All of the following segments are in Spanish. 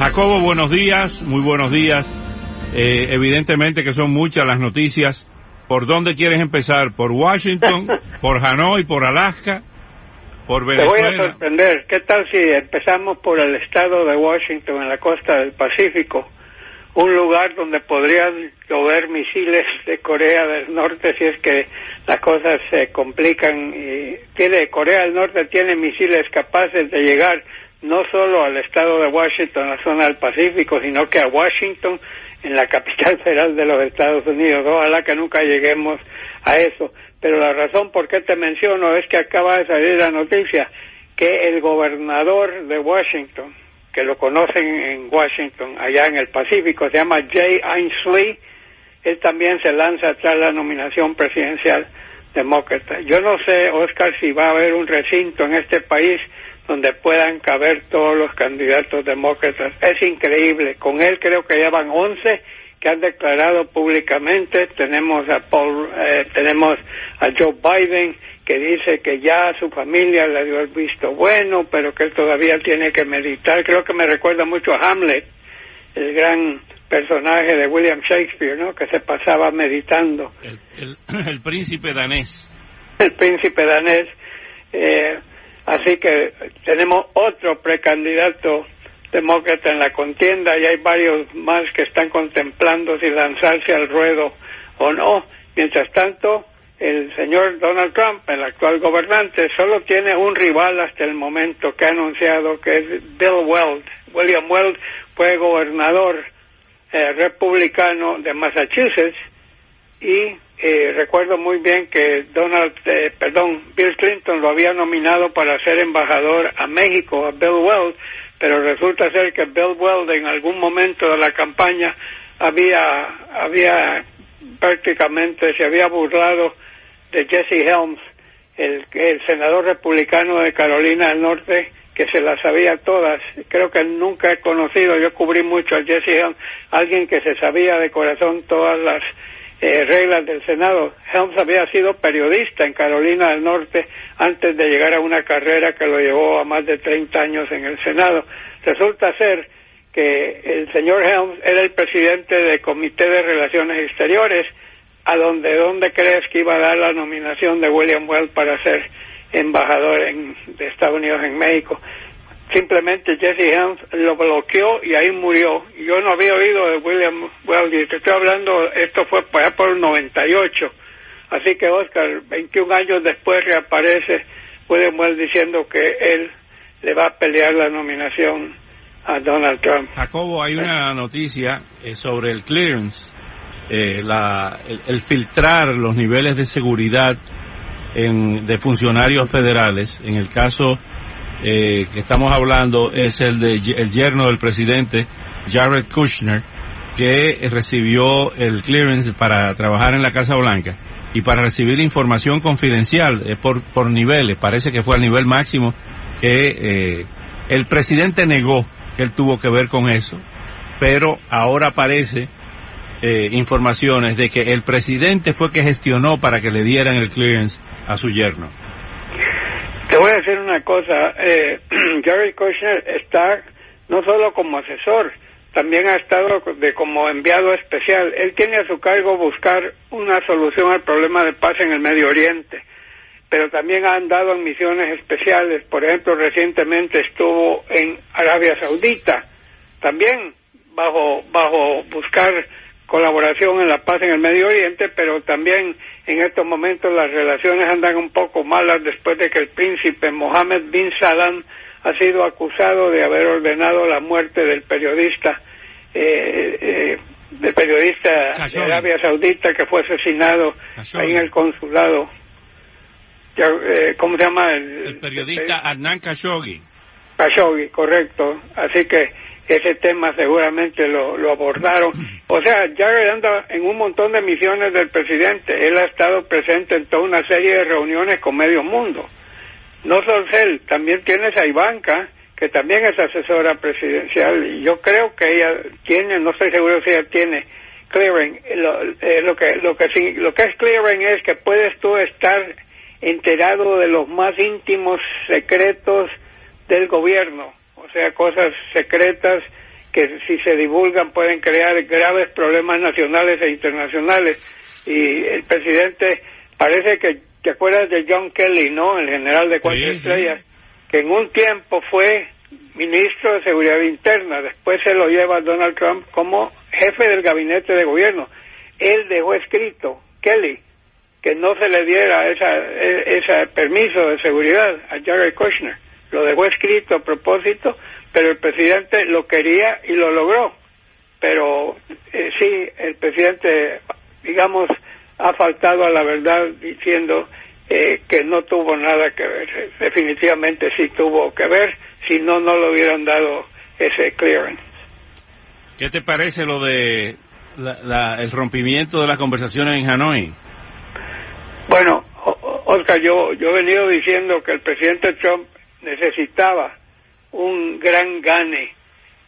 Jacobo, buenos días, muy buenos días. Eh, evidentemente que son muchas las noticias. ¿Por dónde quieres empezar? ¿Por Washington? ¿Por Hanoi? ¿Por Alaska? ¿Por Venezuela? Te voy a sorprender. ¿Qué tal si empezamos por el estado de Washington, en la costa del Pacífico? Un lugar donde podrían llover misiles de Corea del Norte si es que las cosas se complican. Y tiene, Corea del Norte tiene misiles capaces de llegar no solo al estado de Washington, la zona del Pacífico, sino que a Washington, en la capital federal de los Estados Unidos. Ojalá que nunca lleguemos a eso. Pero la razón por qué te menciono es que acaba de salir la noticia que el gobernador de Washington, que lo conocen en Washington, allá en el Pacífico, se llama Jay Ainsley, él también se lanza tras la nominación presidencial demócrata. Yo no sé, Oscar, si va a haber un recinto en este país donde puedan caber todos los candidatos demócratas. Es increíble. Con él creo que ya van 11 que han declarado públicamente. Tenemos a Paul, eh, tenemos a Joe Biden que dice que ya su familia le dio el visto bueno, pero que él todavía tiene que meditar. Creo que me recuerda mucho a Hamlet, el gran personaje de William Shakespeare, ¿no? Que se pasaba meditando. El, el, príncipe danés. El príncipe danés. Eh, Así que tenemos otro precandidato demócrata en la contienda y hay varios más que están contemplando si lanzarse al ruedo o no. Mientras tanto, el señor Donald Trump, el actual gobernante, solo tiene un rival hasta el momento que ha anunciado que es Bill Weld. William Weld fue gobernador eh, republicano de Massachusetts y eh, recuerdo muy bien que Donald, eh, perdón, Bill Clinton lo había nominado para ser embajador a México, a Bill Weld, pero resulta ser que Bill Weld en algún momento de la campaña había, había prácticamente se había burlado de Jesse Helms, el, el senador republicano de Carolina del Norte, que se las sabía todas. Creo que nunca he conocido, yo cubrí mucho a Jesse Helms, alguien que se sabía de corazón todas las eh, reglas del Senado. Helms había sido periodista en Carolina del Norte antes de llegar a una carrera que lo llevó a más de 30 años en el Senado. Resulta ser que el señor Helms era el presidente del Comité de Relaciones Exteriores, a donde, donde crees que iba a dar la nominación de William Weld para ser embajador en, de Estados Unidos en México simplemente Jesse Helms lo bloqueó y ahí murió. Yo no había oído de William Weld y te estoy hablando, esto fue para por el 98. Así que Oscar, 21 años después reaparece William Weld diciendo que él le va a pelear la nominación a Donald Trump. Jacobo, hay una noticia eh, sobre el clearance, eh, la, el, filtrar los niveles de seguridad en, de funcionarios federales. En el caso eh, que estamos hablando es el de el yerno del presidente Jared Kushner que recibió el clearance para trabajar en la Casa Blanca y para recibir información confidencial eh, por, por niveles, parece que fue al nivel máximo que eh, el presidente negó que él tuvo que ver con eso, pero ahora aparece eh, informaciones de que el presidente fue que gestionó para que le dieran el clearance a su yerno. Voy a decir una cosa, eh, Jerry Kushner está no solo como asesor, también ha estado de como enviado especial. Él tiene a su cargo buscar una solución al problema de paz en el Medio Oriente, pero también ha andado en misiones especiales. Por ejemplo, recientemente estuvo en Arabia Saudita, también bajo bajo buscar colaboración en la paz en el Medio Oriente, pero también en estos momentos las relaciones andan un poco malas después de que el príncipe Mohammed bin Saddam ha sido acusado de haber ordenado la muerte del periodista eh, eh del periodista de Arabia Saudita que fue asesinado ahí en el consulado. Eh, ¿Cómo se llama? El, periodista Adnan Khashoggi. Khashoggi, correcto. Así que ese tema seguramente lo, lo abordaron. O sea, ya anda en un montón de misiones del presidente. Él ha estado presente en toda una serie de reuniones con medio mundo. No solo él, también tienes a Ivanka, que también es asesora presidencial, y yo creo que ella tiene, no estoy seguro si ella tiene clearing. Lo, eh, lo que lo que lo que es clearing es que puedes tú estar enterado de los más íntimos secretos del gobierno, o sea, cosas secretas que si se divulgan pueden crear graves problemas nacionales e internacionales. Y el presidente parece que te acuerdas de John Kelly, ¿no? El general de cuatro estrellas, que en un tiempo fue ministro de Seguridad Interna, después se lo lleva Donald Trump como jefe del gabinete de gobierno. Él dejó escrito, Kelly, que no se le diera esa, e, ese permiso de seguridad a Jared Kushner. Lo dejó escrito a propósito, pero el presidente lo quería y lo logró. Pero eh, sí, el presidente, digamos, ha faltado a la verdad diciendo eh, que no tuvo nada que ver. Definitivamente sí tuvo que ver, si no, no le hubieran dado ese clearance. ¿Qué te parece lo de el rompimiento de las conversaciones en Hanoi? Bueno, Oscar, yo, yo he venido diciendo que el presidente Trump necesitaba un gran gane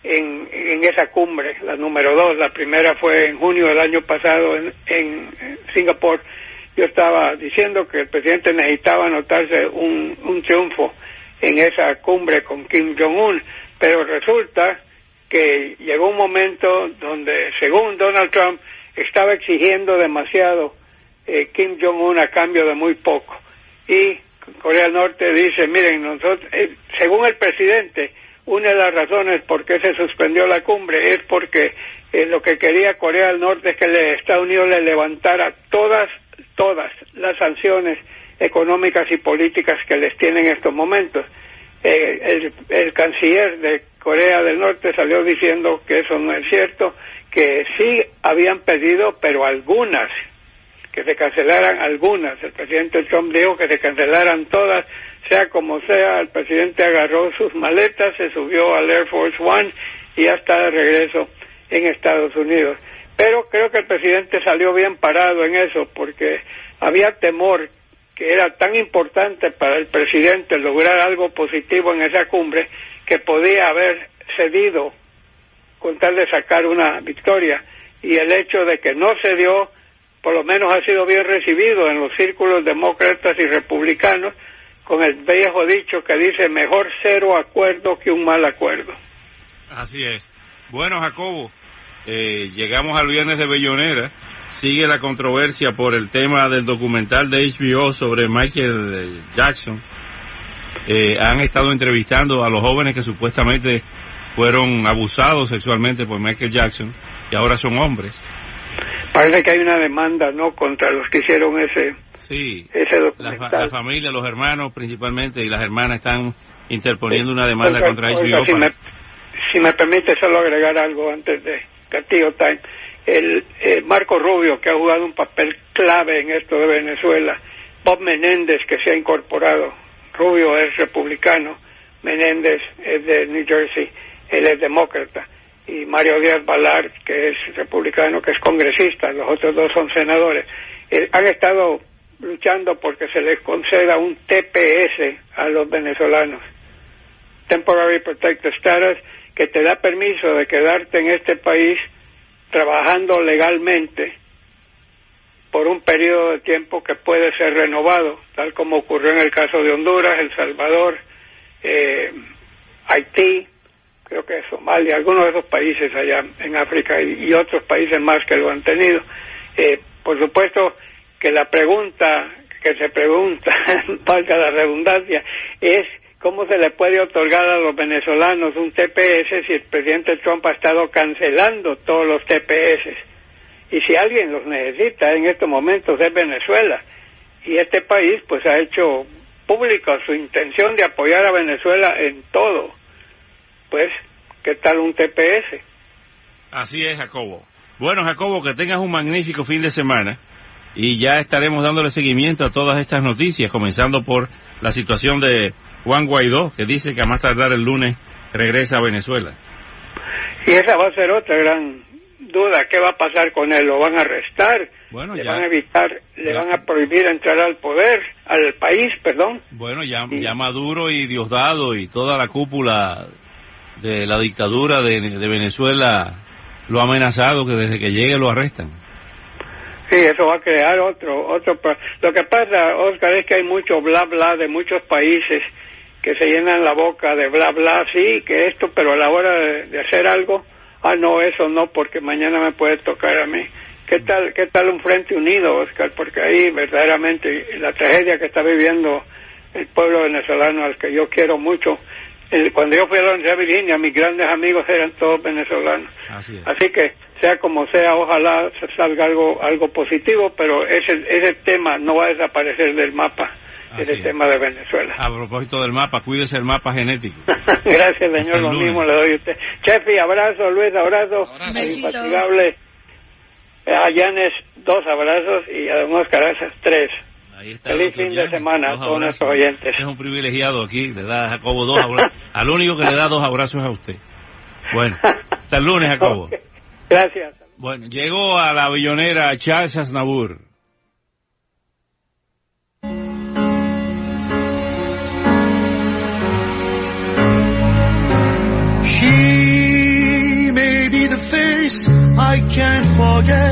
en, en esa cumbre, la número dos. La primera fue en junio del año pasado en, Singapur. Yo estaba diciendo que el presidente necesitaba anotarse un, un triunfo en esa cumbre con Kim Jong-un, pero resulta que llegó un momento donde, según Donald Trump, estaba exigiendo demasiado eh, Kim Jong-un a cambio de muy poco. Corea del Norte dice, miren, nosotros, eh, según el presidente, una de las razones por qué se suspendió la cumbre es porque eh, lo que quería Corea del Norte es que el Estados Unidos le levantara todas, todas las sanciones económicas y políticas que les tienen en estos momentos. el, el canciller de Corea del Norte salió diciendo que eso no es cierto, que sí habían pedido, pero algunas, que se cancelaran algunas. El presidente Trump dijo que se cancelaran todas, sea como sea, el presidente agarró sus maletas, se subió al Air Force One y ya está de regreso en Estados Unidos. Pero creo que el presidente salió bien parado en eso, porque había temor que era tan importante para el presidente lograr algo positivo en esa cumbre que podía haber cedido con tal de sacar una victoria y el hecho de que no se dio por lo menos ha sido bien recibido en los círculos demócratas y republicanos con el viejo dicho que dice mejor cero acuerdo que un mal acuerdo. Así es. Bueno, Jacobo, eh, llegamos al viernes de Bellonera. Sigue la controversia por el tema del documental de HBO sobre Michael Jackson eh, han estado entrevistando a los jóvenes que supuestamente fueron abusados sexualmente por Michael Jackson y ahora son hombres. Parece que hay una demanda, ¿no?, contra los que hicieron ese, sí, ese documental. La, familia, los hermanos principalmente y las hermanas están interponiendo una demanda contra ellos. Si, me, si me permite solo agregar algo antes de Castillo Time. El, el Marco Rubio, que ha jugado un papel clave en esto de Venezuela, Bob Menéndez, que se ha incorporado Rubio es republicano, Menéndez es de New Jersey, él es demócrata, y Mario Díaz Balart, que es republicano, que es congresista, los otros dos son senadores, eh, han estado luchando porque se les conceda un TPS a los venezolanos, Temporary Protected Status, que te da permiso de quedarte en este país trabajando legalmente por un periodo de tiempo que puede ser renovado, tal como ocurrió en el caso de Honduras, El Salvador, eh, Haití, creo que Somalia, algunos de esos países allá en África y, otros países más que lo han tenido. Eh, por supuesto que la pregunta que se pregunta, valga la redundancia, es cómo se le puede otorgar a los venezolanos un TPS si el presidente Trump ha estado cancelando todos los TPS y si alguien los necesita en estos momentos es Venezuela. Y este país pues ha hecho pública su intención de apoyar a Venezuela en todo. Pues, ¿qué tal un TPS? Así es, Jacobo. Bueno, Jacobo, que tengas un magnífico fin de semana y ya estaremos dándole seguimiento a todas estas noticias, comenzando por la situación de Juan Guaidó, que dice que a más tardar el lunes regresa a Venezuela. Y esa va a ser otra gran duda, ¿qué va a pasar con él? ¿Lo van a arrestar? Bueno, ¿Le ya- van a evitar, le ya. van a prohibir entrar al poder, al país, perdón? Bueno, ya, ya Maduro y Diosdado y toda la cúpula de la dictadura de, Venezuela lo ha amenazado que desde que llegue lo arrestan. Sí, eso va a crear otro, otro. Lo que pasa, Oscar, es que hay mucho bla bla de muchos países que se llenan la boca de bla bla, sí, que esto, pero a la hora de, de hacer algo, ah, no, eso no, porque mañana me puede tocar a mí. ¿Qué tal, qué tal un frente unido, Oscar? Porque ahí verdaderamente la tragedia que está viviendo el pueblo venezolano al que yo quiero mucho. Cuando yo fui a la Universidad de Virginia, mis grandes amigos eran todos venezolanos. Así es. Así que, sea como sea, ojalá salga algo, algo positivo, pero ese, ese tema no va a desaparecer del mapa, Así ese es. tema de Venezuela. A propósito del mapa, cuídese el mapa genético. Gracias, señor, el lo lunes. mismo le doy a usted. Chefi, abrazo, Luis, abrazo, infatigable, a Yanes, dos abrazos y a Don Oscar Azas, tres. Ahí está Feliz fin de semana a dos todos nuestros oyentes. Es un privilegiado aquí, le da a Jacobo dos abrazos. Al único que le da dos abrazos es a usted. Bueno, hasta el lunes, Jacobo. Gracias. Bueno, llegó a la billonera Charles Aznavour. He may be the face I can't forget,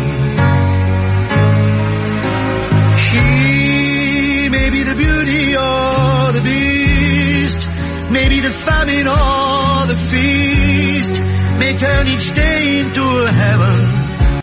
She may be the beauty or the beast, maybe the famine or the feast, may turn each day into a heaven